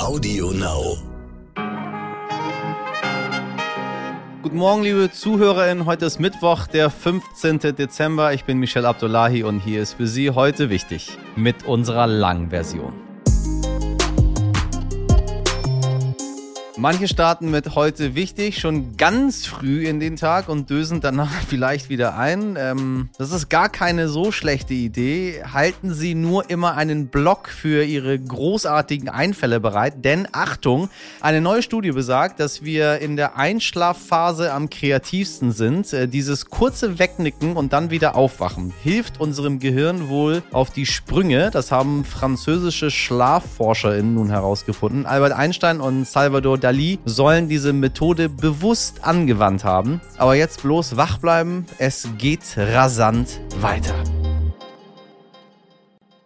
Audio Now. Guten Morgen, liebe ZuhörerInnen. Heute ist Mittwoch, der 15. Dezember. Ich bin Michel Abdullahi und hier ist für Sie heute wichtig mit unserer langen Version. Manche starten mit heute wichtig schon ganz früh in den Tag und dösen danach vielleicht wieder ein. Ähm, das ist gar keine so schlechte Idee. Halten Sie nur immer einen Block für Ihre großartigen Einfälle bereit, denn Achtung, eine neue Studie besagt, dass wir in der Einschlafphase am kreativsten sind. Äh, dieses kurze Wegnicken und dann wieder aufwachen hilft unserem Gehirn wohl auf die Sprünge. Das haben französische SchlafforscherInnen nun herausgefunden. Albert Einstein und Salvador Dalí Dali sollen diese Methode bewusst angewandt haben. Aber jetzt bloß wach bleiben, es geht rasant weiter.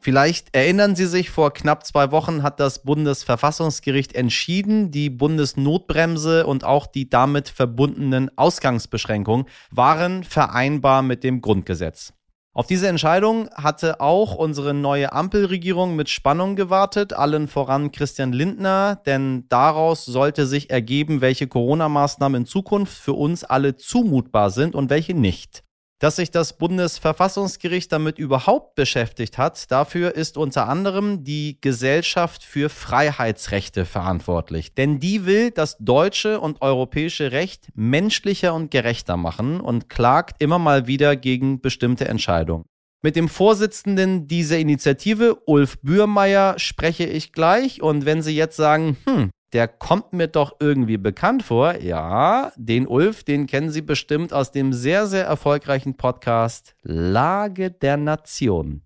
Vielleicht erinnern Sie sich, vor knapp zwei Wochen hat das Bundesverfassungsgericht entschieden, die Bundesnotbremse und auch die damit verbundenen Ausgangsbeschränkungen waren vereinbar mit dem Grundgesetz. Auf diese Entscheidung hatte auch unsere neue Ampelregierung mit Spannung gewartet, allen voran Christian Lindner, denn daraus sollte sich ergeben, welche Corona-Maßnahmen in Zukunft für uns alle zumutbar sind und welche nicht. Dass sich das Bundesverfassungsgericht damit überhaupt beschäftigt hat, dafür ist unter anderem die Gesellschaft für Freiheitsrechte verantwortlich. Denn die will das deutsche und europäische Recht menschlicher und gerechter machen und klagt immer mal wieder gegen bestimmte Entscheidungen. Mit dem Vorsitzenden dieser Initiative, Ulf Bührmeier, spreche ich gleich. Und wenn Sie jetzt sagen, hm, der kommt mir doch irgendwie bekannt vor. Ja, den Ulf, den kennen Sie bestimmt aus dem sehr, sehr erfolgreichen Podcast Lage der Nation.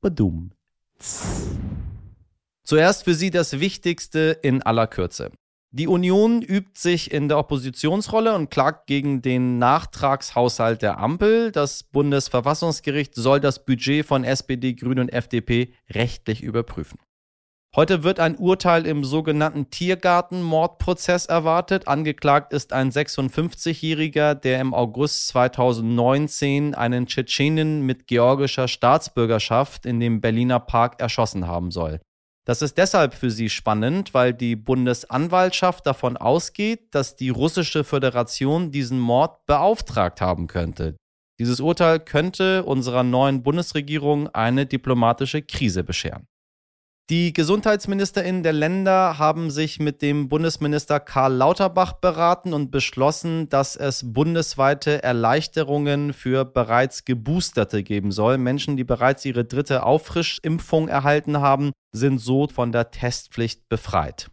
Badum. Zuerst für Sie das Wichtigste in aller Kürze. Die Union übt sich in der Oppositionsrolle und klagt gegen den Nachtragshaushalt der Ampel. Das Bundesverfassungsgericht soll das Budget von SPD, Grünen und FDP rechtlich überprüfen. Heute wird ein Urteil im sogenannten Tiergarten-Mordprozess erwartet. Angeklagt ist ein 56-Jähriger, der im August 2019 einen Tschetschenen mit georgischer Staatsbürgerschaft in dem Berliner Park erschossen haben soll. Das ist deshalb für sie spannend, weil die Bundesanwaltschaft davon ausgeht, dass die russische Föderation diesen Mord beauftragt haben könnte. Dieses Urteil könnte unserer neuen Bundesregierung eine diplomatische Krise bescheren. Die Gesundheitsministerinnen der Länder haben sich mit dem Bundesminister Karl Lauterbach beraten und beschlossen, dass es bundesweite Erleichterungen für bereits Geboosterte geben soll. Menschen, die bereits ihre dritte Auffrischimpfung erhalten haben, sind so von der Testpflicht befreit.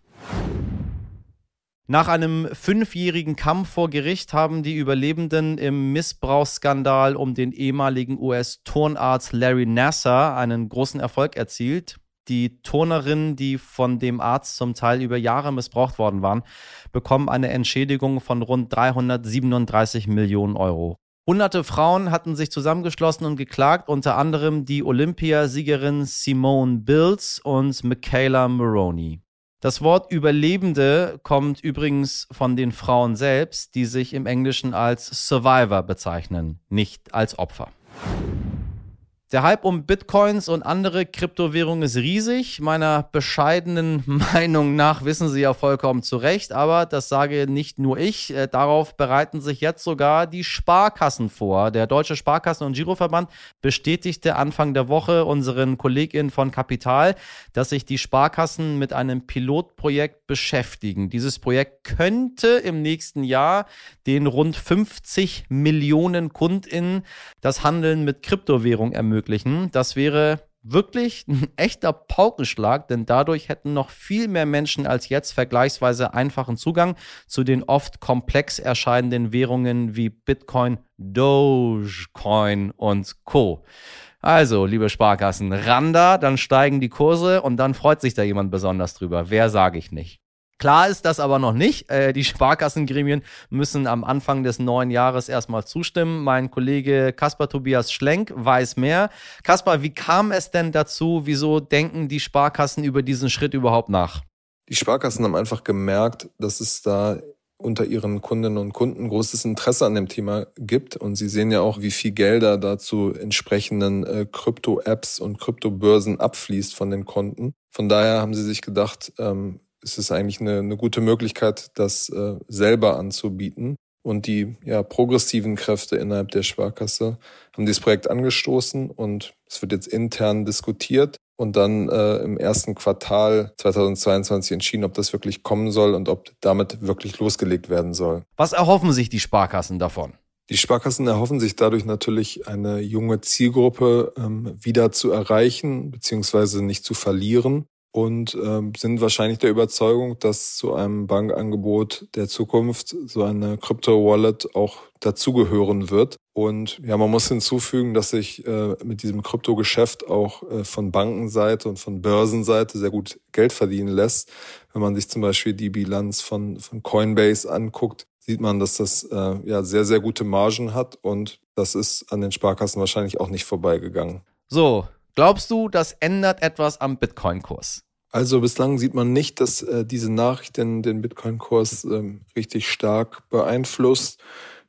Nach einem fünfjährigen Kampf vor Gericht haben die Überlebenden im Missbrauchsskandal um den ehemaligen US-Turnarzt Larry Nasser einen großen Erfolg erzielt. Die Turnerinnen, die von dem Arzt zum Teil über Jahre missbraucht worden waren, bekommen eine Entschädigung von rund 337 Millionen Euro. Hunderte Frauen hatten sich zusammengeschlossen und geklagt, unter anderem die Olympiasiegerin Simone Bills und Michaela Maroney. Das Wort Überlebende kommt übrigens von den Frauen selbst, die sich im Englischen als Survivor bezeichnen, nicht als Opfer. Der Hype um Bitcoins und andere Kryptowährungen ist riesig. Meiner bescheidenen Meinung nach wissen Sie ja vollkommen zu Recht, aber das sage nicht nur ich. Äh, darauf bereiten sich jetzt sogar die Sparkassen vor. Der Deutsche Sparkassen- und Giroverband bestätigte Anfang der Woche unseren KollegInnen von Kapital, dass sich die Sparkassen mit einem Pilotprojekt beschäftigen. Dieses Projekt könnte im nächsten Jahr den rund 50 Millionen KundInnen das Handeln mit Kryptowährungen ermöglichen ermöglichen. Das wäre wirklich ein echter Paukenschlag, denn dadurch hätten noch viel mehr Menschen als jetzt vergleichsweise einfachen Zugang zu den oft komplex erscheinenden Währungen wie Bitcoin, Dogecoin und Co. Also, liebe Sparkassen, Randa, dann steigen die Kurse und dann freut sich da jemand besonders drüber. Wer sage ich nicht? Klar ist das aber noch nicht. Äh, die Sparkassengremien müssen am Anfang des neuen Jahres erstmal zustimmen. Mein Kollege Kaspar Tobias Schlenk weiß mehr. Kaspar, wie kam es denn dazu? Wieso denken die Sparkassen über diesen Schritt überhaupt nach? Die Sparkassen haben einfach gemerkt, dass es da unter ihren Kundinnen und Kunden großes Interesse an dem Thema gibt. Und sie sehen ja auch, wie viel Gelder da zu entsprechenden äh, Krypto-Apps und Kryptobörsen abfließt von den Konten. Von daher haben sie sich gedacht, ähm, ist es eigentlich eine, eine gute Möglichkeit, das äh, selber anzubieten. Und die ja, progressiven Kräfte innerhalb der Sparkasse haben dieses Projekt angestoßen und es wird jetzt intern diskutiert und dann äh, im ersten Quartal 2022 entschieden, ob das wirklich kommen soll und ob damit wirklich losgelegt werden soll. Was erhoffen sich die Sparkassen davon? Die Sparkassen erhoffen sich dadurch natürlich eine junge Zielgruppe ähm, wieder zu erreichen beziehungsweise nicht zu verlieren und ähm, sind wahrscheinlich der Überzeugung, dass zu einem Bankangebot der Zukunft so eine Crypto-Wallet auch dazugehören wird. Und ja, man muss hinzufügen, dass sich äh, mit diesem Kryptogeschäft auch äh, von Bankenseite und von Börsenseite sehr gut Geld verdienen lässt. Wenn man sich zum Beispiel die Bilanz von, von Coinbase anguckt, sieht man, dass das äh, ja sehr, sehr gute Margen hat und das ist an den Sparkassen wahrscheinlich auch nicht vorbeigegangen. So, Glaubst du, das ändert etwas am Bitcoin-Kurs? Also bislang sieht man nicht, dass äh, diese Nachricht den, den Bitcoin-Kurs ähm, richtig stark beeinflusst.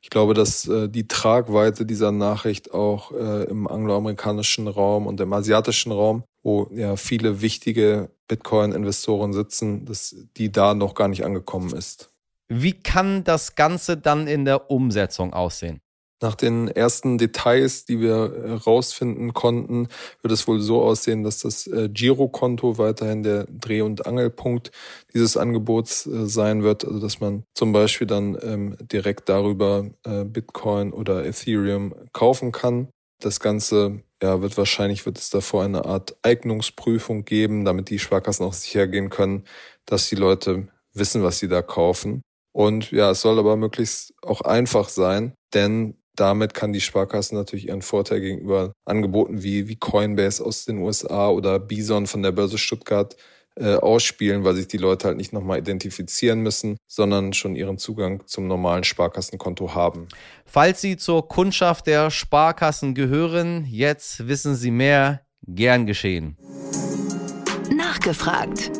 Ich glaube, dass äh, die Tragweite dieser Nachricht auch äh, im angloamerikanischen Raum und im asiatischen Raum, wo ja viele wichtige Bitcoin-Investoren sitzen, dass die da noch gar nicht angekommen ist. Wie kann das Ganze dann in der Umsetzung aussehen? Nach den ersten Details, die wir herausfinden konnten, wird es wohl so aussehen, dass das äh, Girokonto weiterhin der Dreh- und Angelpunkt dieses Angebots äh, sein wird. Also dass man zum Beispiel dann ähm, direkt darüber äh, Bitcoin oder Ethereum kaufen kann. Das Ganze ja, wird wahrscheinlich wird es davor eine Art Eignungsprüfung geben, damit die Sparkassen auch sicher gehen können, dass die Leute wissen, was sie da kaufen. Und ja, es soll aber möglichst auch einfach sein, denn damit kann die Sparkasse natürlich ihren Vorteil gegenüber Angeboten wie, wie Coinbase aus den USA oder Bison von der Börse Stuttgart äh, ausspielen, weil sich die Leute halt nicht nochmal identifizieren müssen, sondern schon ihren Zugang zum normalen Sparkassenkonto haben. Falls Sie zur Kundschaft der Sparkassen gehören, jetzt wissen Sie mehr, gern geschehen. Nachgefragt.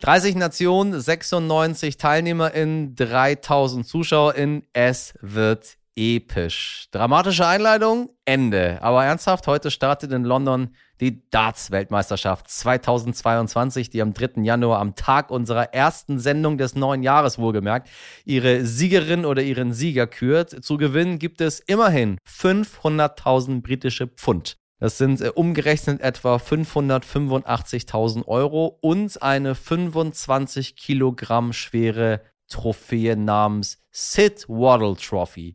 30 Nationen, 96 TeilnehmerInnen, 3000 ZuschauerInnen. Es wird episch. Dramatische Einleitung, Ende. Aber ernsthaft, heute startet in London die Darts-Weltmeisterschaft 2022, die am 3. Januar, am Tag unserer ersten Sendung des neuen Jahres wohlgemerkt, ihre Siegerin oder ihren Sieger kürt. Zu gewinnen gibt es immerhin 500.000 britische Pfund. Das sind äh, umgerechnet etwa 585.000 Euro und eine 25 Kilogramm schwere Trophäe namens Sid Waddle Trophy.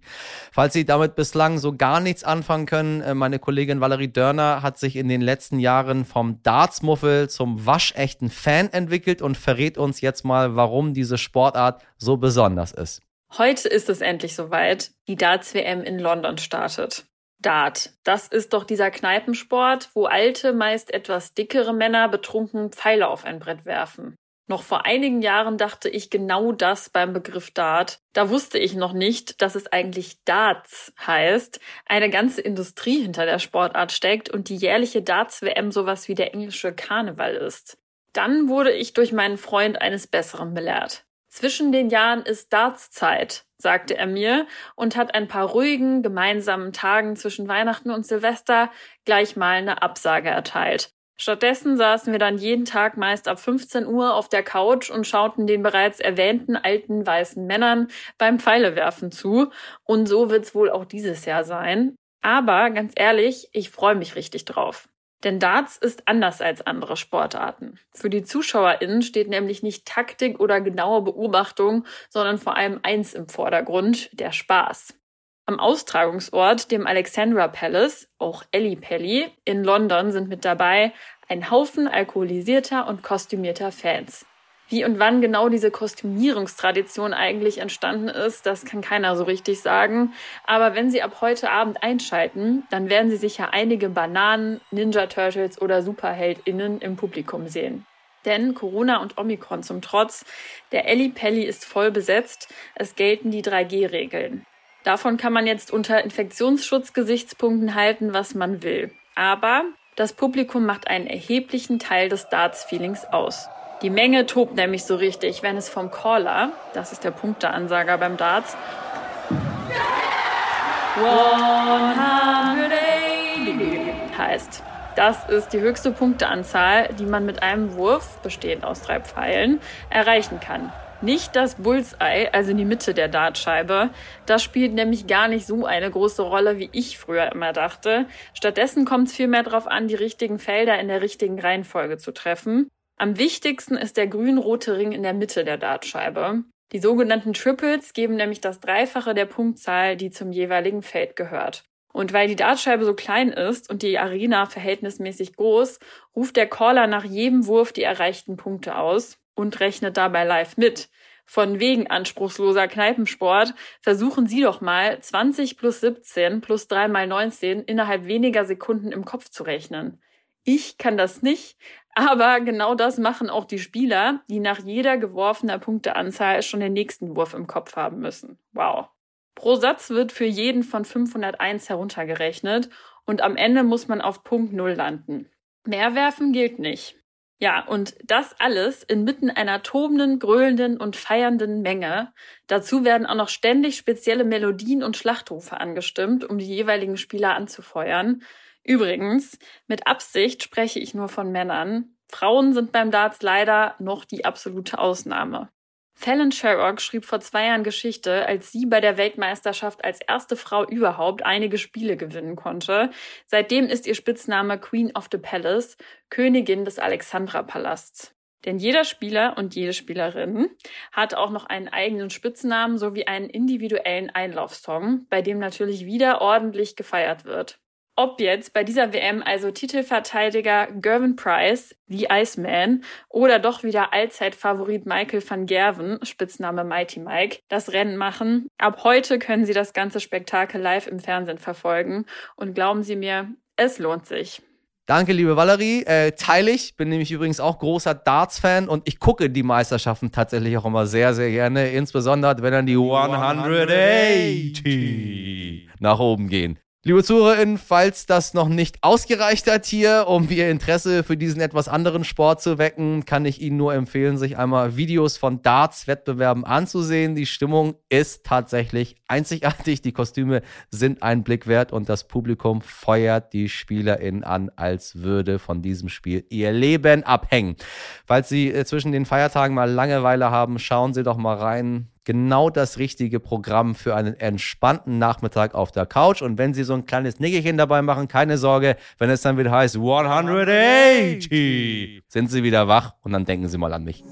Falls Sie damit bislang so gar nichts anfangen können, äh, meine Kollegin Valerie Dörner hat sich in den letzten Jahren vom Dartsmuffel zum waschechten Fan entwickelt und verrät uns jetzt mal, warum diese Sportart so besonders ist. Heute ist es endlich soweit. Die Darts-WM in London startet. Dart. Das ist doch dieser Kneipensport, wo alte, meist etwas dickere Männer betrunken Pfeile auf ein Brett werfen. Noch vor einigen Jahren dachte ich genau das beim Begriff Dart. Da wusste ich noch nicht, dass es eigentlich Darts heißt, eine ganze Industrie hinter der Sportart steckt und die jährliche Darts-WM sowas wie der englische Karneval ist. Dann wurde ich durch meinen Freund eines Besseren belehrt. Zwischen den Jahren ist Dartszeit, sagte er mir und hat ein paar ruhigen, gemeinsamen Tagen zwischen Weihnachten und Silvester gleich mal eine Absage erteilt. Stattdessen saßen wir dann jeden Tag meist ab 15 Uhr auf der Couch und schauten den bereits erwähnten alten weißen Männern beim Pfeilewerfen zu. Und so wird's wohl auch dieses Jahr sein. Aber ganz ehrlich, ich freue mich richtig drauf. Denn Darts ist anders als andere Sportarten. Für die ZuschauerInnen steht nämlich nicht Taktik oder genaue Beobachtung, sondern vor allem eins im Vordergrund, der Spaß. Am Austragungsort, dem Alexandra Palace, auch Ellie Pelly, in London sind mit dabei ein Haufen alkoholisierter und kostümierter Fans. Wie und wann genau diese Kostümierungstradition eigentlich entstanden ist, das kann keiner so richtig sagen. Aber wenn Sie ab heute Abend einschalten, dann werden Sie sicher einige Bananen, Ninja Turtles oder SuperheldInnen im Publikum sehen. Denn Corona und Omikron zum Trotz, der Elli Pelli ist voll besetzt, es gelten die 3G-Regeln. Davon kann man jetzt unter Infektionsschutzgesichtspunkten halten, was man will. Aber das Publikum macht einen erheblichen Teil des Darts-Feelings aus. Die Menge tobt nämlich so richtig, wenn es vom Caller, das ist der Punkteansager beim Darts, 180 heißt. Das ist die höchste Punkteanzahl, die man mit einem Wurf, bestehend aus drei Pfeilen, erreichen kann. Nicht das Bullseye, also in die Mitte der Dartscheibe. Das spielt nämlich gar nicht so eine große Rolle, wie ich früher immer dachte. Stattdessen kommt es vielmehr darauf an, die richtigen Felder in der richtigen Reihenfolge zu treffen. Am wichtigsten ist der grün-rote Ring in der Mitte der Dartscheibe. Die sogenannten Triples geben nämlich das Dreifache der Punktzahl, die zum jeweiligen Feld gehört. Und weil die Dartscheibe so klein ist und die Arena verhältnismäßig groß, ruft der Caller nach jedem Wurf die erreichten Punkte aus und rechnet dabei live mit. Von wegen anspruchsloser Kneipensport versuchen Sie doch mal 20 plus 17 plus 3 mal 19 innerhalb weniger Sekunden im Kopf zu rechnen. Ich kann das nicht, aber genau das machen auch die Spieler, die nach jeder geworfener Punkteanzahl schon den nächsten Wurf im Kopf haben müssen. Wow. Pro Satz wird für jeden von 501 heruntergerechnet und am Ende muss man auf Punkt Null landen. Mehr werfen gilt nicht. Ja, und das alles inmitten einer tobenden, gröhlenden und feiernden Menge. Dazu werden auch noch ständig spezielle Melodien und Schlachtrufe angestimmt, um die jeweiligen Spieler anzufeuern. Übrigens, mit Absicht spreche ich nur von Männern. Frauen sind beim Darts leider noch die absolute Ausnahme. Fallon Sherrock schrieb vor zwei Jahren Geschichte, als sie bei der Weltmeisterschaft als erste Frau überhaupt einige Spiele gewinnen konnte. Seitdem ist ihr Spitzname Queen of the Palace, Königin des Alexandra-Palasts. Denn jeder Spieler und jede Spielerin hat auch noch einen eigenen Spitznamen sowie einen individuellen Einlaufsong, bei dem natürlich wieder ordentlich gefeiert wird. Ob jetzt bei dieser WM also Titelverteidiger Gervin Price, The Iceman, oder doch wieder Allzeitfavorit Michael van Gerven, Spitzname Mighty Mike, das Rennen machen. Ab heute können Sie das ganze Spektakel live im Fernsehen verfolgen. Und glauben Sie mir, es lohnt sich. Danke, liebe Valerie. Äh, teile ich. Bin nämlich übrigens auch großer Darts-Fan und ich gucke die Meisterschaften tatsächlich auch immer sehr, sehr gerne. Insbesondere, wenn dann die 180 nach oben gehen. Liebe ZuhörerInnen, falls das noch nicht ausgereicht hat hier, um Ihr Interesse für diesen etwas anderen Sport zu wecken, kann ich Ihnen nur empfehlen, sich einmal Videos von Darts-Wettbewerben anzusehen. Die Stimmung ist tatsächlich einzigartig. Die Kostüme sind einen Blick wert und das Publikum feuert die SpielerInnen an, als würde von diesem Spiel ihr Leben abhängen. Falls Sie äh, zwischen den Feiertagen mal Langeweile haben, schauen Sie doch mal rein genau das richtige Programm für einen entspannten Nachmittag auf der Couch. Und wenn Sie so ein kleines Nickerchen dabei machen, keine Sorge, wenn es dann wieder heißt 180, sind Sie wieder wach und dann denken Sie mal an mich.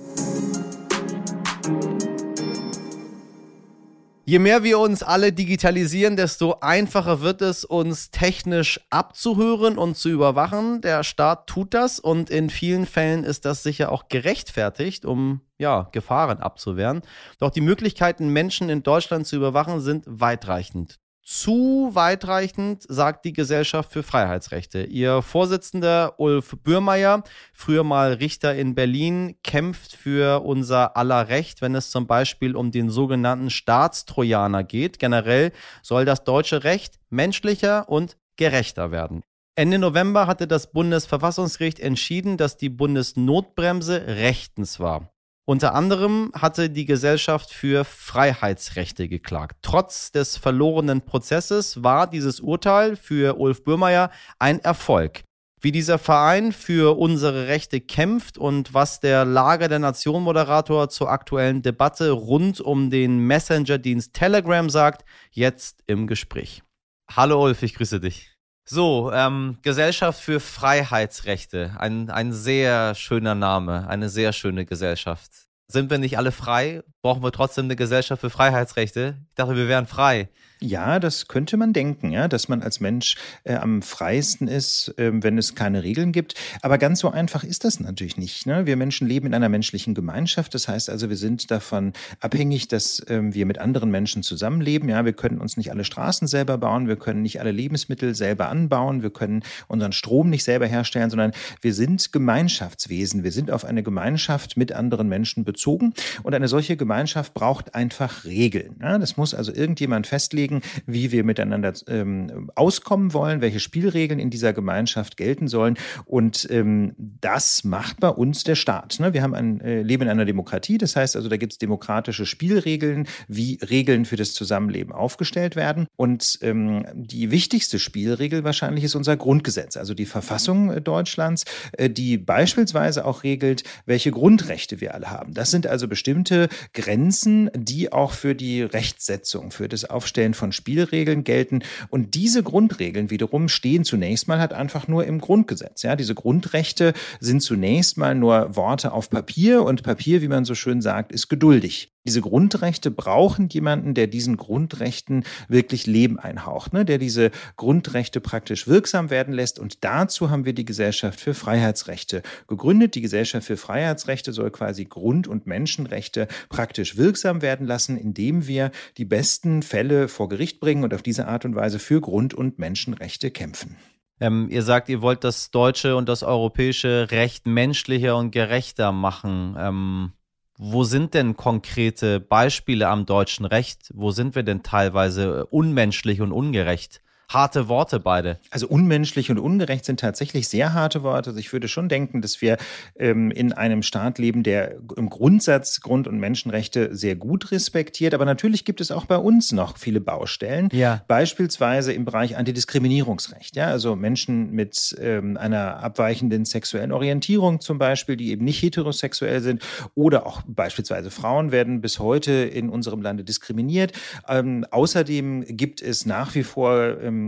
Je mehr wir uns alle digitalisieren, desto einfacher wird es, uns technisch abzuhören und zu überwachen. Der Staat tut das und in vielen Fällen ist das sicher auch gerechtfertigt, um ja, Gefahren abzuwehren. Doch die Möglichkeiten, Menschen in Deutschland zu überwachen, sind weitreichend zu weitreichend, sagt die Gesellschaft für Freiheitsrechte. Ihr Vorsitzender Ulf Bürmeier, früher mal Richter in Berlin, kämpft für unser aller Recht, wenn es zum Beispiel um den sogenannten Staatstrojaner geht. Generell soll das deutsche Recht menschlicher und gerechter werden. Ende November hatte das Bundesverfassungsgericht entschieden, dass die Bundesnotbremse rechtens war. Unter anderem hatte die Gesellschaft für Freiheitsrechte geklagt. Trotz des verlorenen Prozesses war dieses Urteil für Ulf Bürmeier ein Erfolg. Wie dieser Verein für unsere Rechte kämpft und was der Lager der Nation Moderator zur aktuellen Debatte rund um den Messenger-Dienst Telegram sagt, jetzt im Gespräch. Hallo Ulf, ich grüße dich. So, ähm, Gesellschaft für Freiheitsrechte. Ein, ein sehr schöner Name, eine sehr schöne Gesellschaft. Sind wir nicht alle frei? Brauchen wir trotzdem eine Gesellschaft für Freiheitsrechte? Ich dachte, wir wären frei. Ja, das könnte man denken, ja, dass man als Mensch äh, am freiesten ist, äh, wenn es keine Regeln gibt. Aber ganz so einfach ist das natürlich nicht. Ne? Wir Menschen leben in einer menschlichen Gemeinschaft. Das heißt also, wir sind davon abhängig, dass äh, wir mit anderen Menschen zusammenleben. Ja, wir können uns nicht alle Straßen selber bauen, wir können nicht alle Lebensmittel selber anbauen, wir können unseren Strom nicht selber herstellen, sondern wir sind Gemeinschaftswesen. Wir sind auf eine Gemeinschaft mit anderen Menschen bezogen. Und eine solche Gemeinschaft braucht einfach Regeln. Ja? Das muss also irgendjemand festlegen wie wir miteinander ähm, auskommen wollen, welche Spielregeln in dieser Gemeinschaft gelten sollen. Und ähm, das macht bei uns der Staat. Ne? Wir haben ein äh, Leben in einer Demokratie, das heißt also, da gibt es demokratische Spielregeln, wie Regeln für das Zusammenleben aufgestellt werden. Und ähm, die wichtigste Spielregel wahrscheinlich ist unser Grundgesetz, also die Verfassung äh, Deutschlands, äh, die beispielsweise auch regelt, welche Grundrechte wir alle haben. Das sind also bestimmte Grenzen, die auch für die Rechtsetzung, für das Aufstellen von Spielregeln gelten. Und diese Grundregeln wiederum stehen zunächst mal halt einfach nur im Grundgesetz. Ja, diese Grundrechte sind zunächst mal nur Worte auf Papier und Papier, wie man so schön sagt, ist geduldig. Diese Grundrechte brauchen jemanden, der diesen Grundrechten wirklich Leben einhaucht, ne? der diese Grundrechte praktisch wirksam werden lässt. Und dazu haben wir die Gesellschaft für Freiheitsrechte gegründet. Die Gesellschaft für Freiheitsrechte soll quasi Grund- und Menschenrechte praktisch wirksam werden lassen, indem wir die besten Fälle vor Gericht bringen und auf diese Art und Weise für Grund- und Menschenrechte kämpfen. Ähm, ihr sagt, ihr wollt das deutsche und das europäische Recht menschlicher und gerechter machen. Ähm wo sind denn konkrete Beispiele am deutschen Recht? Wo sind wir denn teilweise unmenschlich und ungerecht? Harte Worte beide. Also unmenschlich und ungerecht sind tatsächlich sehr harte Worte. Also ich würde schon denken, dass wir ähm, in einem Staat leben, der im Grundsatz Grund- und Menschenrechte sehr gut respektiert. Aber natürlich gibt es auch bei uns noch viele Baustellen. Ja. Beispielsweise im Bereich Antidiskriminierungsrecht. Ja, also Menschen mit ähm, einer abweichenden sexuellen Orientierung zum Beispiel, die eben nicht heterosexuell sind oder auch beispielsweise Frauen werden bis heute in unserem Lande diskriminiert. Ähm, außerdem gibt es nach wie vor ähm,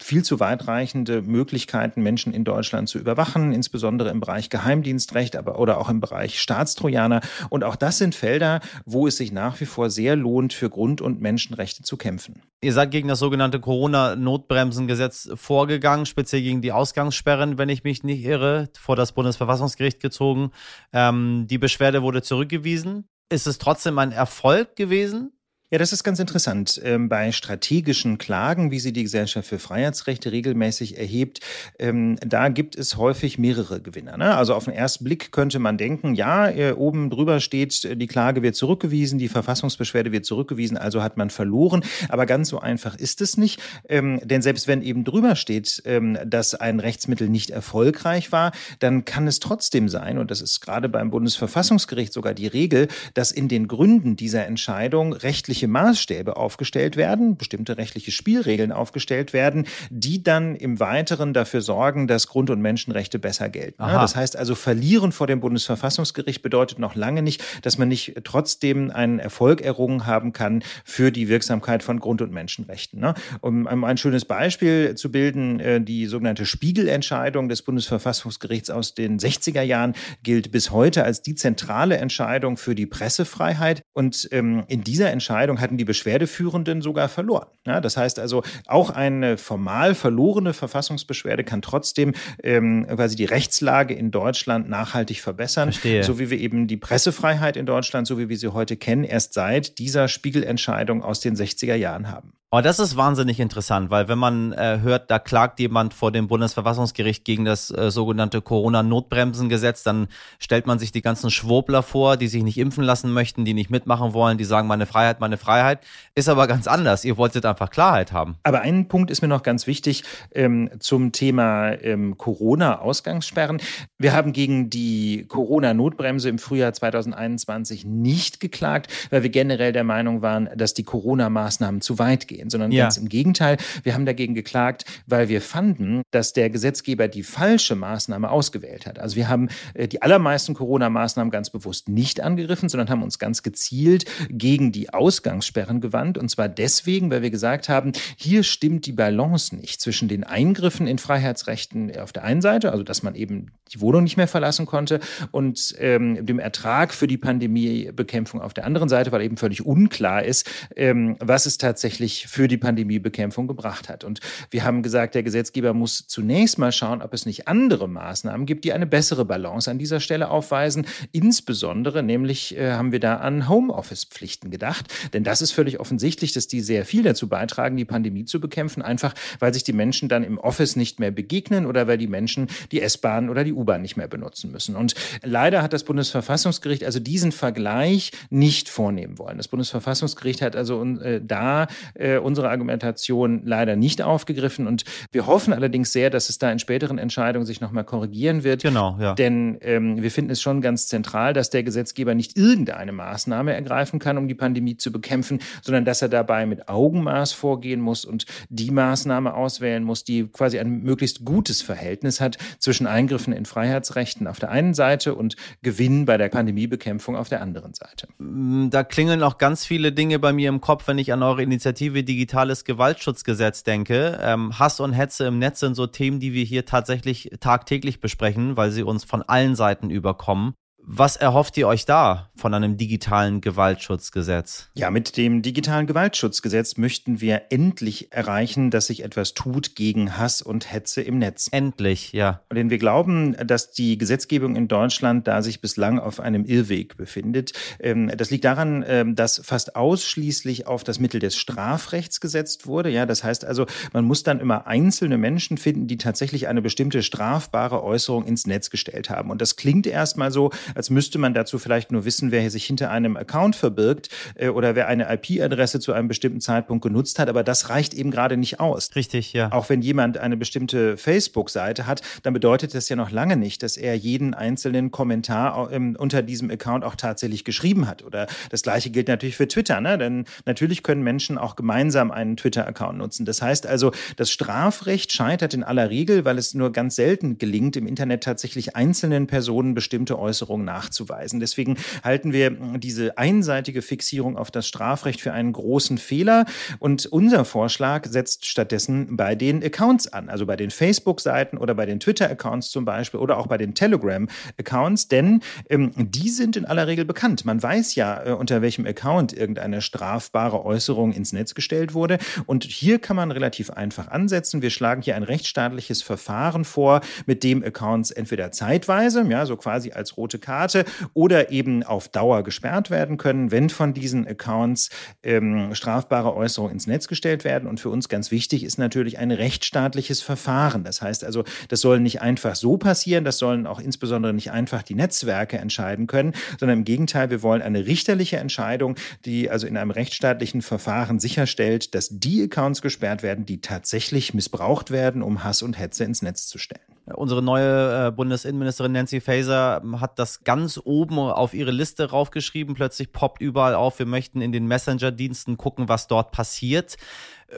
viel zu weitreichende Möglichkeiten, Menschen in Deutschland zu überwachen, insbesondere im Bereich Geheimdienstrecht, aber oder auch im Bereich Staatstrojaner. Und auch das sind Felder, wo es sich nach wie vor sehr lohnt, für Grund- und Menschenrechte zu kämpfen. Ihr seid gegen das sogenannte Corona-Notbremsengesetz vorgegangen, speziell gegen die Ausgangssperren, wenn ich mich nicht irre, vor das Bundesverfassungsgericht gezogen. Ähm, die Beschwerde wurde zurückgewiesen. Ist es trotzdem ein Erfolg gewesen? Ja, das ist ganz interessant. Ähm, bei strategischen Klagen, wie sie die Gesellschaft für Freiheitsrechte regelmäßig erhebt, ähm, da gibt es häufig mehrere Gewinner. Ne? Also auf den ersten Blick könnte man denken, ja, äh, oben drüber steht, äh, die Klage wird zurückgewiesen, die Verfassungsbeschwerde wird zurückgewiesen, also hat man verloren. Aber ganz so einfach ist es nicht. Ähm, denn selbst wenn eben drüber steht, dass ein Rechtsmittel nicht erfolgreich war, dann kann es trotzdem sein, und das ist gerade beim Bundesverfassungsgericht sogar die Regel, dass in den Gründen dieser Entscheidung rechtliche rechtliche Maßstäbe aufgestellt werden, bestimmte rechtliche Spielregeln aufgestellt werden, die dann im Weiteren dafür sorgen, dass Grund- und Menschenrechte besser gelten. Aha. Das heißt also, verlieren vor dem Bundesverfassungsgericht bedeutet noch lange nicht, dass man nicht trotzdem einen Erfolg errungen haben kann für die Wirksamkeit von Grund- und Menschenrechten. Ne? Um ein schönes Beispiel zu bilden, äh, die sogenannte Spiegelentscheidung des Bundesverfassungsgerichts aus den 60er Jahren gilt bis heute als die zentrale Entscheidung für die Pressefreiheit. Und ähm, in dieser Entscheidung Entscheidung hatten die Beschwerdeführenden sogar verloren. Ja, das heißt also, auch eine formal verlorene Verfassungsbeschwerde kann trotzdem ähm, quasi die Rechtslage in Deutschland nachhaltig verbessern. Verstehe. So wie wir eben die Pressefreiheit in Deutschland, so wie wir sie heute kennen, erst seit dieser Spiegelentscheidung aus den 60er Jahren haben. Oh, das ist wahnsinnig interessant, weil wenn man äh, hört, da klagt jemand vor dem Bundesverfassungsgericht gegen das äh, sogenannte Corona-Notbremsengesetz, dann stellt man sich die ganzen Schwurbler vor, die sich nicht impfen lassen möchten, die nicht mitmachen wollen, die sagen, meine Freiheit, meine Freiheit. Ist aber ganz anders. Ihr wolltet einfach Klarheit haben. Aber ein Punkt ist mir noch ganz wichtig ähm, zum Thema ähm, Corona-Ausgangssperren. Wir haben gegen die Corona-Notbremse im Frühjahr 2021 nicht geklagt, weil wir generell der Meinung waren, dass die Corona-Maßnahmen zu weit gehen gehen, sondern ja. ganz im Gegenteil. Wir haben dagegen geklagt, weil wir fanden, dass der Gesetzgeber die falsche Maßnahme ausgewählt hat. Also wir haben äh, die allermeisten Corona-Maßnahmen ganz bewusst nicht angegriffen, sondern haben uns ganz gezielt gegen die Ausgangssperren gewandt. Und zwar deswegen, weil wir gesagt haben, hier stimmt die Balance nicht zwischen den Eingriffen in Freiheitsrechten auf der einen Seite, also dass man eben die Wohnung nicht mehr verlassen konnte, und ähm, dem Ertrag für die Pandemiebekämpfung auf der anderen Seite, weil eben völlig unklar ist, ähm, was es tatsächlich für die Pandemiebekämpfung gebracht hat. Und wir haben gesagt, der Gesetzgeber muss zunächst mal schauen, ob es nicht andere Maßnahmen gibt, die eine bessere Balance an dieser Stelle aufweisen. Insbesondere nämlich äh, haben wir da an Homeoffice-Pflichten gedacht. Denn das ist völlig offensichtlich, dass die sehr viel dazu beitragen, die Pandemie zu bekämpfen, einfach weil sich die Menschen dann im Office nicht mehr begegnen oder weil die Menschen die S-Bahn oder die U-Bahn nicht mehr benutzen müssen. Und leider hat das Bundesverfassungsgericht also diesen Vergleich nicht vornehmen wollen. Das Bundesverfassungsgericht hat also äh, da äh, unsere Argumentation leider nicht aufgegriffen. Und wir hoffen allerdings sehr, dass es da in späteren Entscheidungen sich nochmal korrigieren wird. Genau, ja. Denn ähm, wir finden es schon ganz zentral, dass der Gesetzgeber nicht irgendeine Maßnahme ergreifen kann, um die Pandemie zu bekämpfen, sondern dass er dabei mit Augenmaß vorgehen muss und die Maßnahme auswählen muss, die quasi ein möglichst gutes Verhältnis hat zwischen Eingriffen in Freiheitsrechten auf der einen Seite und Gewinn bei der Pandemiebekämpfung auf der anderen Seite. Da klingeln auch ganz viele Dinge bei mir im Kopf, wenn ich an eure Initiative Digitales Gewaltschutzgesetz denke. Ähm, Hass und Hetze im Netz sind so Themen, die wir hier tatsächlich tagtäglich besprechen, weil sie uns von allen Seiten überkommen. Was erhofft ihr euch da von einem digitalen Gewaltschutzgesetz? Ja, mit dem digitalen Gewaltschutzgesetz möchten wir endlich erreichen, dass sich etwas tut gegen Hass und Hetze im Netz. Endlich, ja. Denn wir glauben, dass die Gesetzgebung in Deutschland da sich bislang auf einem Irrweg befindet. Ähm, das liegt daran, ähm, dass fast ausschließlich auf das Mittel des Strafrechts gesetzt wurde. Ja, das heißt also, man muss dann immer einzelne Menschen finden, die tatsächlich eine bestimmte strafbare Äußerung ins Netz gestellt haben. Und das klingt erstmal so, als müsste man dazu vielleicht nur wissen, wer sich hinter einem Account verbirgt äh, oder wer eine IP-Adresse zu einem bestimmten Zeitpunkt genutzt hat. Aber das reicht eben gerade nicht aus. Richtig, ja. Auch wenn jemand eine bestimmte Facebook-Seite hat, dann bedeutet das ja noch lange nicht, dass er jeden einzelnen Kommentar ähm, unter diesem Account auch tatsächlich geschrieben hat. Oder das Gleiche gilt natürlich für Twitter, ne? denn natürlich können Menschen auch gemeinsam einen Twitter-Account nutzen. Das heißt also, das Strafrecht scheitert in aller Regel, weil es nur ganz selten gelingt, im Internet tatsächlich einzelnen Personen bestimmte Äußerungen nachzuweisen. Deswegen halten wir diese einseitige Fixierung auf das Strafrecht für einen großen Fehler. Und unser Vorschlag setzt stattdessen bei den Accounts an, also bei den Facebook-Seiten oder bei den Twitter-Accounts zum Beispiel oder auch bei den Telegram-Accounts, denn ähm, die sind in aller Regel bekannt. Man weiß ja, äh, unter welchem Account irgendeine strafbare Äußerung ins Netz gestellt wurde. Und hier kann man relativ einfach ansetzen. Wir schlagen hier ein rechtsstaatliches Verfahren vor, mit dem Accounts entweder zeitweise, ja, so quasi als rote Karte, Karte oder eben auf Dauer gesperrt werden können, wenn von diesen Accounts ähm, strafbare Äußerungen ins Netz gestellt werden. Und für uns ganz wichtig ist natürlich ein rechtsstaatliches Verfahren. Das heißt also, das soll nicht einfach so passieren, das sollen auch insbesondere nicht einfach die Netzwerke entscheiden können, sondern im Gegenteil, wir wollen eine richterliche Entscheidung, die also in einem rechtsstaatlichen Verfahren sicherstellt, dass die Accounts gesperrt werden, die tatsächlich missbraucht werden, um Hass und Hetze ins Netz zu stellen. Unsere neue äh, Bundesinnenministerin Nancy Faeser hat das ganz oben auf ihre Liste raufgeschrieben. Plötzlich poppt überall auf, wir möchten in den Messenger-Diensten gucken, was dort passiert.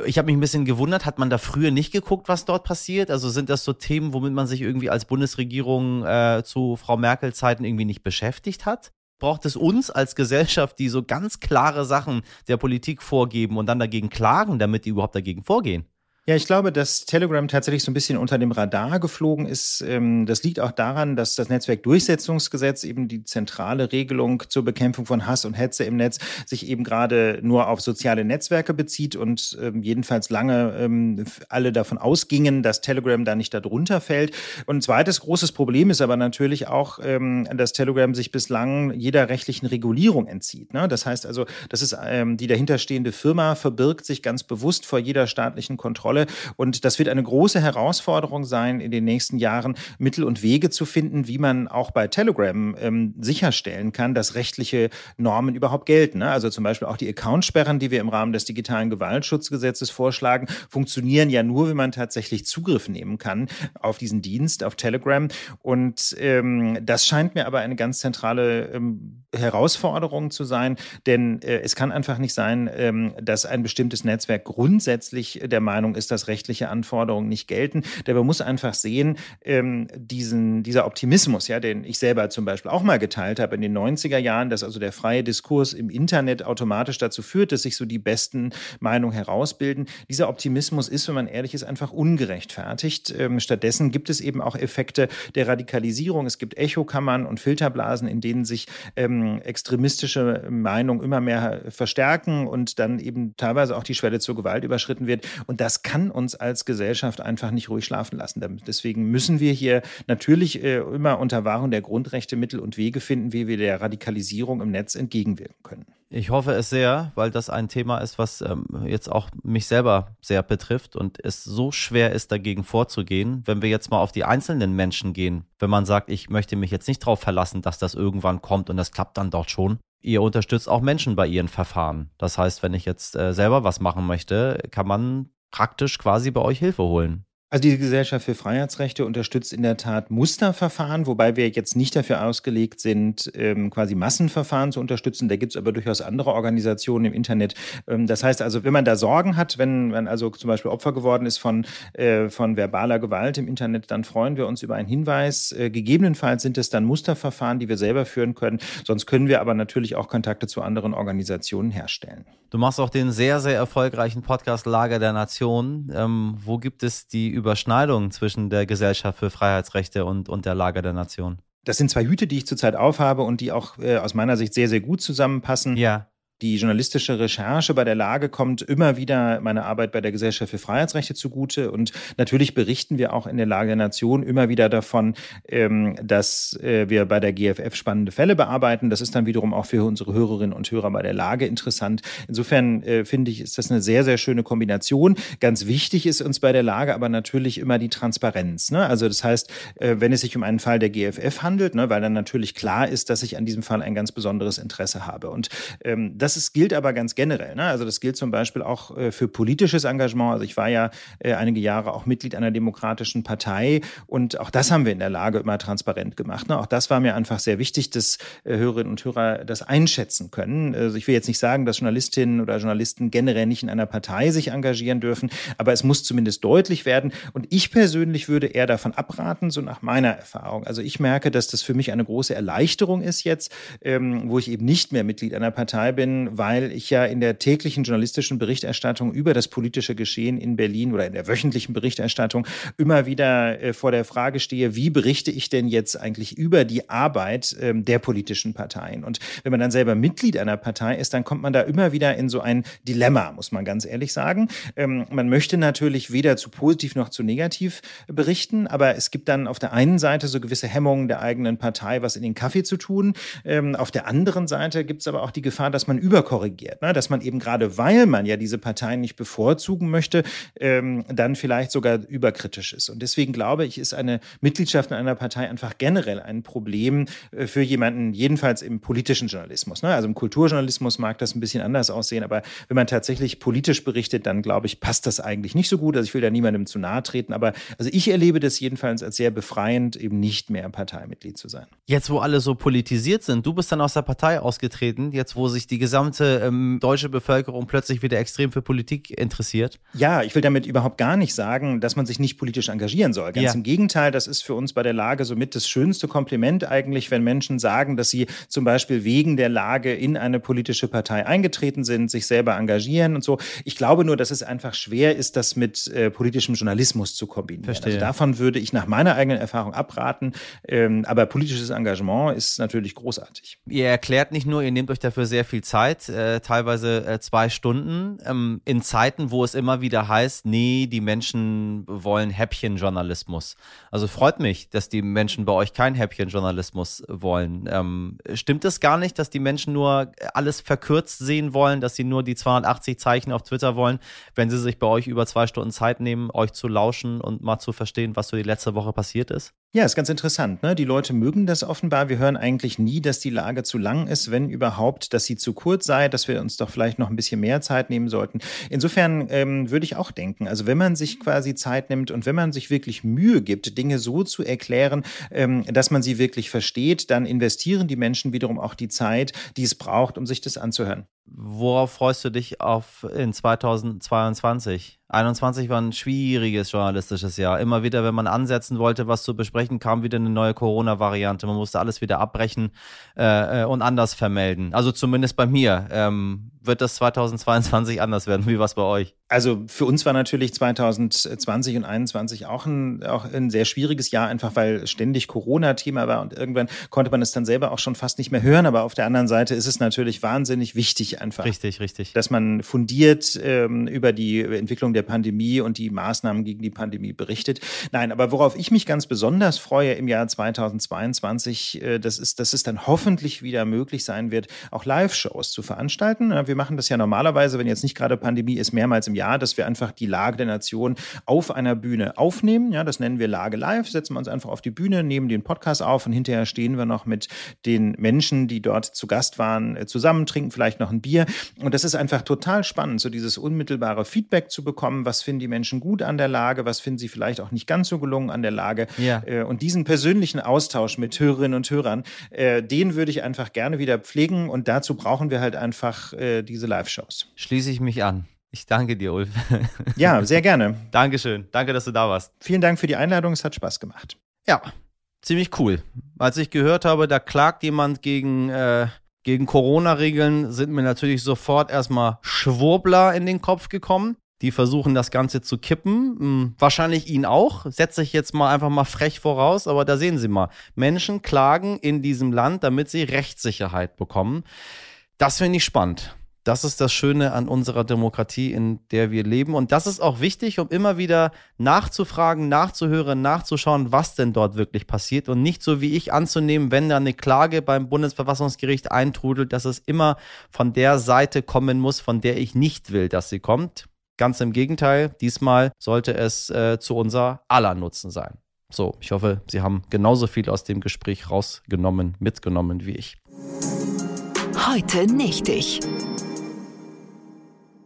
Ich habe mich ein bisschen gewundert, hat man da früher nicht geguckt, was dort passiert? Also sind das so Themen, womit man sich irgendwie als Bundesregierung äh, zu Frau Merkel Zeiten irgendwie nicht beschäftigt hat? Braucht es uns als Gesellschaft, die so ganz klare Sachen der Politik vorgeben und dann dagegen klagen, damit die überhaupt dagegen vorgehen? Ja, ich glaube, dass Telegram tatsächlich so ein bisschen unter dem Radar geflogen ist. Ähm, das liegt auch daran, dass das Netzwerkdurchsetzungsgesetz eben die zentrale Regelung zur Bekämpfung von Hass und Hetze im Netz sich eben gerade nur auf soziale Netzwerke bezieht und ähm, jedenfalls lange ähm, alle davon ausgingen, dass Telegram da nicht darunter fällt. Und ein zweites großes Problem ist aber natürlich auch, dass Telegram sich bislang jeder rechtlichen Regulierung entzieht. Ne? Das heißt also, das ist die dahinterstehende Firma verbirgt sich ganz bewusst vor jeder staatlichen Kontrolle Rolle. Und das wird eine große Herausforderung sein, in den nächsten Jahren Mittel und Wege zu finden, wie man auch bei Telegram ähm, sicherstellen kann, dass rechtliche Normen überhaupt gelten. Ne? Also zum Beispiel auch die Accountsperren, die wir im Rahmen des digitalen Gewaltschutzgesetzes vorschlagen, funktionieren ja nur, wenn man tatsächlich Zugriff nehmen kann auf diesen Dienst, auf Telegram. Und ähm, das scheint mir aber eine ganz zentrale ähm, Herausforderung zu sein, denn äh, es kann einfach nicht sein, ähm, dass ein bestimmtes Netzwerk grundsätzlich der Meinung ist, ist, dass rechtliche Anforderungen nicht gelten. Dabei muss einfach sehen, ähm, diesen, dieser Optimismus, ja, den ich selber zum Beispiel auch mal geteilt habe in den 90er Jahren, dass also der freie Diskurs im Internet automatisch dazu führt, dass sich so die besten Meinungen herausbilden. Dieser Optimismus ist, wenn man ehrlich ist, einfach ungerechtfertigt. Ähm, stattdessen gibt es eben auch Effekte der Radikalisierung. Es gibt Echokammern und Filterblasen, in denen sich ähm, extremistische Meinungen immer mehr verstärken und dann eben teilweise auch die Schwelle zur Gewalt überschritten wird. Und das kann kann uns als Gesellschaft einfach nicht ruhig schlafen lassen. Deswegen müssen wir hier natürlich äh, immer unter Wahrung der Grundrechte Mittel und Wege finden, wie wir der Radikalisierung im Netz entgegenwirken können. Ich hoffe es sehr, weil das ein Thema ist, was ähm, jetzt auch mich selber sehr betrifft und es so schwer ist, dagegen vorzugehen. Wenn wir jetzt mal auf die einzelnen Menschen gehen, wenn man sagt, ich möchte mich jetzt nicht darauf verlassen, dass das irgendwann kommt und das klappt dann dort schon, ihr unterstützt auch Menschen bei ihren Verfahren. Das heißt, wenn ich jetzt äh, selber was machen möchte, kann man praktisch quasi bei euch Hilfe holen. Also die Gesellschaft für Freiheitsrechte unterstützt in der Tat Musterverfahren, wobei wir jetzt nicht dafür ausgelegt sind, ähm, quasi Massenverfahren zu unterstützen. Da gibt es aber durchaus andere Organisationen im Internet. Ähm, das heißt also, wenn man da Sorgen hat, wenn man also zum Beispiel Opfer geworden ist von, äh, von verbaler Gewalt im Internet, dann freuen wir uns über einen Hinweis. Äh, gegebenenfalls sind es dann Musterverfahren, die wir selber führen können. Sonst können wir aber natürlich auch Kontakte zu anderen Organisationen herstellen. Du machst auch den sehr, sehr erfolgreichen Podcast Lager der Nation. Ähm, wo gibt es die Überschneidung zwischen der Gesellschaft für Freiheitsrechte und, und der Lage der Nation? Das sind zwei Hüte, die ich zurzeit aufhabe und die auch äh, aus meiner Sicht sehr, sehr gut zusammenpassen. Ja. Die journalistische Recherche bei der Lage kommt immer wieder meiner Arbeit bei der Gesellschaft für Freiheitsrechte zugute. Und natürlich berichten wir auch in der Lage der Nation immer wieder davon, ähm, dass äh, wir bei der GFF spannende Fälle bearbeiten. Das ist dann wiederum auch für unsere Hörerinnen und Hörer bei der Lage interessant. Insofern äh, finde ich, ist das eine sehr, sehr schöne Kombination. Ganz wichtig ist uns bei der Lage aber natürlich immer die Transparenz. Ne? Also das heißt, äh, wenn es sich um einen Fall der GFF handelt, ne, weil dann natürlich klar ist, dass ich an diesem Fall ein ganz besonderes Interesse habe. Und ähm, das ist, gilt aber ganz generell. Ne? Also das gilt zum Beispiel auch äh, für politisches Engagement. Also ich war ja äh, einige Jahre auch Mitglied einer demokratischen Partei und auch das haben wir in der Lage immer transparent gemacht. Ne? Auch das war mir einfach sehr wichtig, dass äh, Hörerinnen und Hörer das einschätzen können. Also ich will jetzt nicht sagen, dass Journalistinnen oder Journalisten generell nicht in einer Partei sich engagieren dürfen, aber es muss zumindest deutlich werden. Und ich persönlich würde eher davon abraten, so nach meiner Erfahrung. Also ich merke, dass das für mich eine große Erleichterung ist jetzt, ähm, wo ich eben nicht mehr Mitglied einer Partei bin, weil ich ja in der täglichen journalistischen Berichterstattung über das politische Geschehen in Berlin oder in der wöchentlichen Berichterstattung immer wieder äh, vor der Frage stehe, wie berichte ich denn jetzt eigentlich über die Arbeit ähm, der politischen Parteien? Und wenn man dann selber Mitglied einer Partei ist, dann kommt man da immer wieder in so ein Dilemma, muss man ganz ehrlich sagen. Ähm, man möchte natürlich weder zu positiv noch zu negativ berichten, aber es gibt dann auf der einen Seite so gewisse Hemmungen der eigenen Partei, was in den Kaffee zu tun. Ähm, auf der anderen Seite gibt es aber auch die Gefahr, dass man überkorrigiert, ne? dass man eben gerade, weil man ja diese Parteien nicht bevorzugen möchte, ähm, dann vielleicht sogar überkritisch ist. Und deswegen glaube ich, ist eine Mitgliedschaft in einer Partei einfach generell ein Problem äh, für jemanden, jedenfalls im politischen Journalismus. Ne? Also im Kulturjournalismus mag das ein bisschen anders aussehen, aber wenn man tatsächlich politisch berichtet, dann glaube ich, passt das eigentlich nicht so gut. Also ich will da niemandem zu nahe treten, aber also ich erlebe das jedenfalls als sehr befreiend, eben nicht mehr Parteimitglied zu sein. Jetzt, wo alle so politisiert sind, du bist dann aus der Partei ausgetreten, jetzt, wo sich die gesamte gesamte ähm, deutsche Bevölkerung plötzlich wieder extrem für Politik interessiert. Ja, ich will damit überhaupt gar nicht sagen, dass man sich nicht politisch engagieren soll. Ganz ja. im Gegenteil, das ist für uns bei der Lage somit das schönste Kompliment eigentlich, wenn Menschen sagen, dass sie zum Beispiel wegen der Lage in eine politische Partei eingetreten sind, sich selber engagieren und so. Ich glaube nur, dass es einfach schwer ist, das mit äh, politischem Journalismus zu kombinieren. Verstehe. Also davon würde ich nach meiner eigenen Erfahrung abraten. Ähm, aber politisches Engagement ist natürlich großartig. Ihr erklärt nicht nur, ihr nehmt euch dafür sehr viel Zeit, Zeit, äh, teilweise äh, zwei Stunden, ähm, in Zeiten, wo es immer wieder heißt, nee, die Menschen wollen Häppchenjournalismus. Also freut mich, dass die Menschen bei euch kein Häppchenjournalismus wollen. Ähm, stimmt es gar nicht, dass die Menschen nur alles verkürzt sehen wollen, dass sie nur die 280 Zeichen auf Twitter wollen, wenn sie sich bei euch über zwei Stunden Zeit nehmen, euch zu lauschen und mal zu verstehen, was so die letzte Woche passiert ist? Ja, ist ganz interessant. Ne? Die Leute mögen das offenbar. Wir hören eigentlich nie, dass die Lage zu lang ist, wenn überhaupt, dass sie zu kurz sei, dass wir uns doch vielleicht noch ein bisschen mehr Zeit nehmen sollten. Insofern ähm, würde ich auch denken, also wenn man sich quasi Zeit nimmt und wenn man sich wirklich Mühe gibt, Dinge so zu erklären, ähm, dass man sie wirklich versteht, dann investieren die Menschen wiederum auch die Zeit, die es braucht, um sich das anzuhören. Worauf freust du dich auf in 2022? 21 war ein schwieriges journalistisches Jahr. Immer wieder, wenn man ansetzen wollte, was zu besprechen, kam wieder eine neue Corona-Variante. Man musste alles wieder abbrechen äh, äh und anders vermelden. Also zumindest bei mir. Ähm, wird das 2022 anders werden? Wie war es bei euch? Also für uns war natürlich 2020 und 2021 auch ein, auch ein sehr schwieriges Jahr, einfach weil ständig Corona-Thema war und irgendwann konnte man es dann selber auch schon fast nicht mehr hören. Aber auf der anderen Seite ist es natürlich wahnsinnig wichtig, wichtig einfach. Richtig, richtig. Dass man fundiert ähm, über die Entwicklung der Pandemie und die Maßnahmen gegen die Pandemie berichtet. Nein, aber worauf ich mich ganz besonders freue im Jahr 2022, äh, das ist, dass es dann hoffentlich wieder möglich sein wird, auch Live-Shows zu veranstalten. Wir machen das ja normalerweise, wenn jetzt nicht gerade Pandemie ist, mehrmals im Jahr, dass wir einfach die Lage der Nation auf einer Bühne aufnehmen. Ja, das nennen wir Lage live, setzen wir uns einfach auf die Bühne, nehmen den Podcast auf und hinterher stehen wir noch mit den Menschen, die dort zu Gast waren, äh, zusammen, trinken vielleicht noch ein Bier. Und das ist einfach total spannend, so dieses unmittelbare Feedback zu bekommen. Was finden die Menschen gut an der Lage? Was finden sie vielleicht auch nicht ganz so gelungen an der Lage? Ja. Äh, und diesen persönlichen Austausch mit Hörerinnen und Hörern, äh, den würde ich einfach gerne wieder pflegen. Und dazu brauchen wir halt einfach diese Live-Shows. Schließe ich mich an. Ich danke dir, Ulf. Ja, sehr gerne. Dankeschön. Danke, dass du da warst. Vielen Dank für die Einladung. Es hat Spaß gemacht. Ja, ziemlich cool. Als ich gehört habe, da klagt jemand gegen, äh, gegen Corona-Regeln, sind mir natürlich sofort erstmal Schwurbler in den Kopf gekommen. Die versuchen das Ganze zu kippen. Hm, wahrscheinlich ihn auch. Setze ich jetzt mal einfach mal frech voraus, aber da sehen Sie mal. Menschen klagen in diesem Land, damit sie Rechtssicherheit bekommen. Das finde ich spannend. Das ist das Schöne an unserer Demokratie, in der wir leben. Und das ist auch wichtig, um immer wieder nachzufragen, nachzuhören, nachzuschauen, was denn dort wirklich passiert. Und nicht so wie ich anzunehmen, wenn da eine Klage beim Bundesverfassungsgericht eintrudelt, dass es immer von der Seite kommen muss, von der ich nicht will, dass sie kommt. Ganz im Gegenteil, diesmal sollte es äh, zu unser aller Nutzen sein. So, ich hoffe, Sie haben genauso viel aus dem Gespräch rausgenommen, mitgenommen wie ich. Heute nicht ich.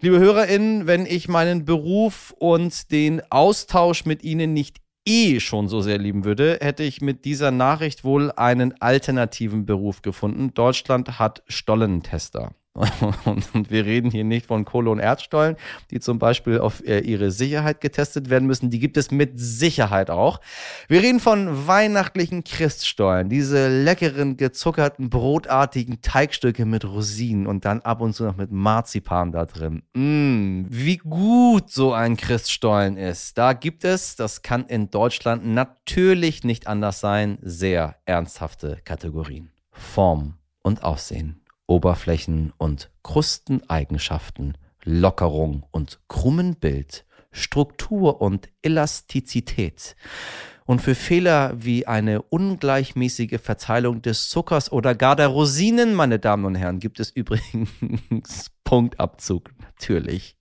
Liebe HörerInnen, wenn ich meinen Beruf und den Austausch mit Ihnen nicht eh schon so sehr lieben würde, hätte ich mit dieser Nachricht wohl einen alternativen Beruf gefunden. Deutschland hat Stollentester. Und wir reden hier nicht von Kohle- und Erdstollen, die zum Beispiel auf äh, ihre Sicherheit getestet werden müssen. Die gibt es mit Sicherheit auch. Wir reden von weihnachtlichen Christstollen, diese leckeren, gezuckerten, brotartigen Teigstücke mit Rosinen und dann ab und zu noch mit Marzipan da drin. Mmh, wie gut so ein Christstollen ist. Da gibt es, das kann in Deutschland natürlich nicht anders sein, sehr ernsthafte Kategorien. Form und Aussehen. Oberflächen- und Krusteneigenschaften, Lockerung und krummen Bild, Struktur und Elastizität. Und für Fehler wie eine ungleichmäßige Verteilung des Zuckers oder gar der Rosinen, meine Damen und Herren, gibt es übrigens Punktabzug, natürlich.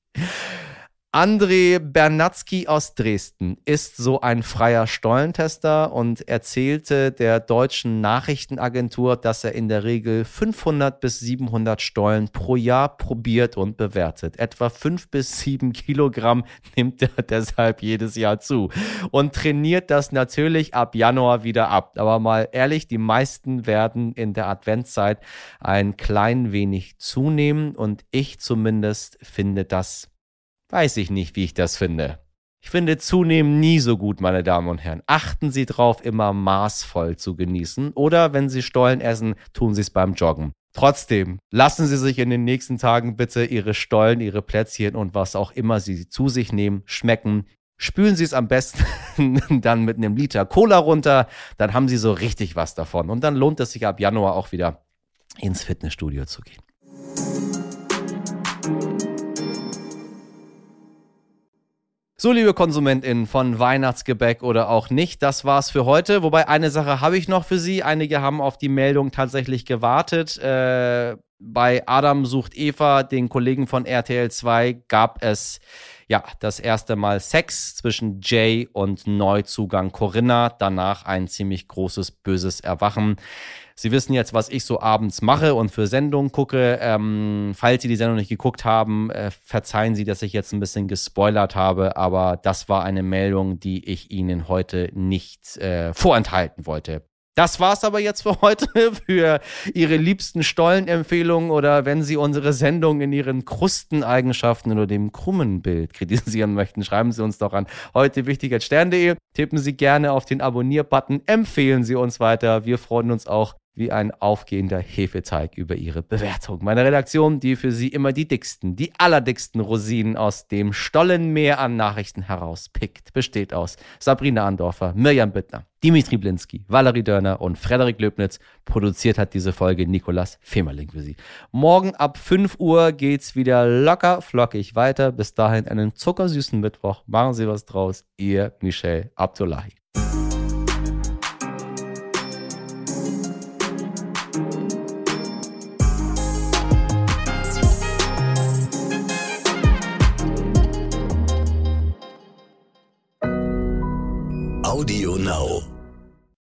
André Bernatzky aus Dresden ist so ein freier Stollentester und erzählte der deutschen Nachrichtenagentur, dass er in der Regel 500 bis 700 Stollen pro Jahr probiert und bewertet. Etwa 5 bis 7 Kilogramm nimmt er deshalb jedes Jahr zu und trainiert das natürlich ab Januar wieder ab. Aber mal ehrlich, die meisten werden in der Adventszeit ein klein wenig zunehmen und ich zumindest finde das Weiß ich nicht, wie ich das finde. Ich finde zunehmend nie so gut, meine Damen und Herren. Achten Sie drauf, immer maßvoll zu genießen. Oder wenn Sie Stollen essen, tun Sie es beim Joggen. Trotzdem, lassen Sie sich in den nächsten Tagen bitte Ihre Stollen, Ihre Plätzchen und was auch immer Sie zu sich nehmen, schmecken. Spülen Sie es am besten dann mit einem Liter Cola runter, dann haben Sie so richtig was davon. Und dann lohnt es sich ab Januar auch wieder ins Fitnessstudio zu gehen. So, liebe KonsumentInnen von Weihnachtsgebäck oder auch nicht, das war's für heute. Wobei eine Sache habe ich noch für Sie. Einige haben auf die Meldung tatsächlich gewartet. Äh, bei Adam sucht Eva, den Kollegen von RTL 2, gab es ja das erste Mal Sex zwischen Jay und Neuzugang Corinna. Danach ein ziemlich großes böses Erwachen. Sie wissen jetzt, was ich so abends mache und für Sendungen gucke. Ähm, falls Sie die Sendung nicht geguckt haben, äh, verzeihen Sie, dass ich jetzt ein bisschen gespoilert habe, aber das war eine Meldung, die ich Ihnen heute nicht äh, vorenthalten wollte. Das war's aber jetzt für heute, für Ihre liebsten Stollenempfehlungen oder wenn Sie unsere Sendung in Ihren Krusteneigenschaften oder dem krummen Bild kritisieren möchten, schreiben Sie uns doch an heute wichtig. Tippen Sie gerne auf den Abonnier-Button, empfehlen Sie uns weiter. Wir freuen uns auch wie ein aufgehender Hefeteig über ihre Bewertung. Meine Redaktion, die für Sie immer die dicksten, die allerdicksten Rosinen aus dem Stollenmeer an Nachrichten herauspickt, besteht aus Sabrina Andorfer, Mirjam Bittner, Dimitri Blinski, Valerie Dörner und Frederik Löbnitz. Produziert hat diese Folge Nikolas Femerling für Sie. Morgen ab 5 Uhr geht's wieder locker flockig weiter. Bis dahin einen zuckersüßen Mittwoch. Machen Sie was draus. Ihr Michel Abdullahi. Audio Now.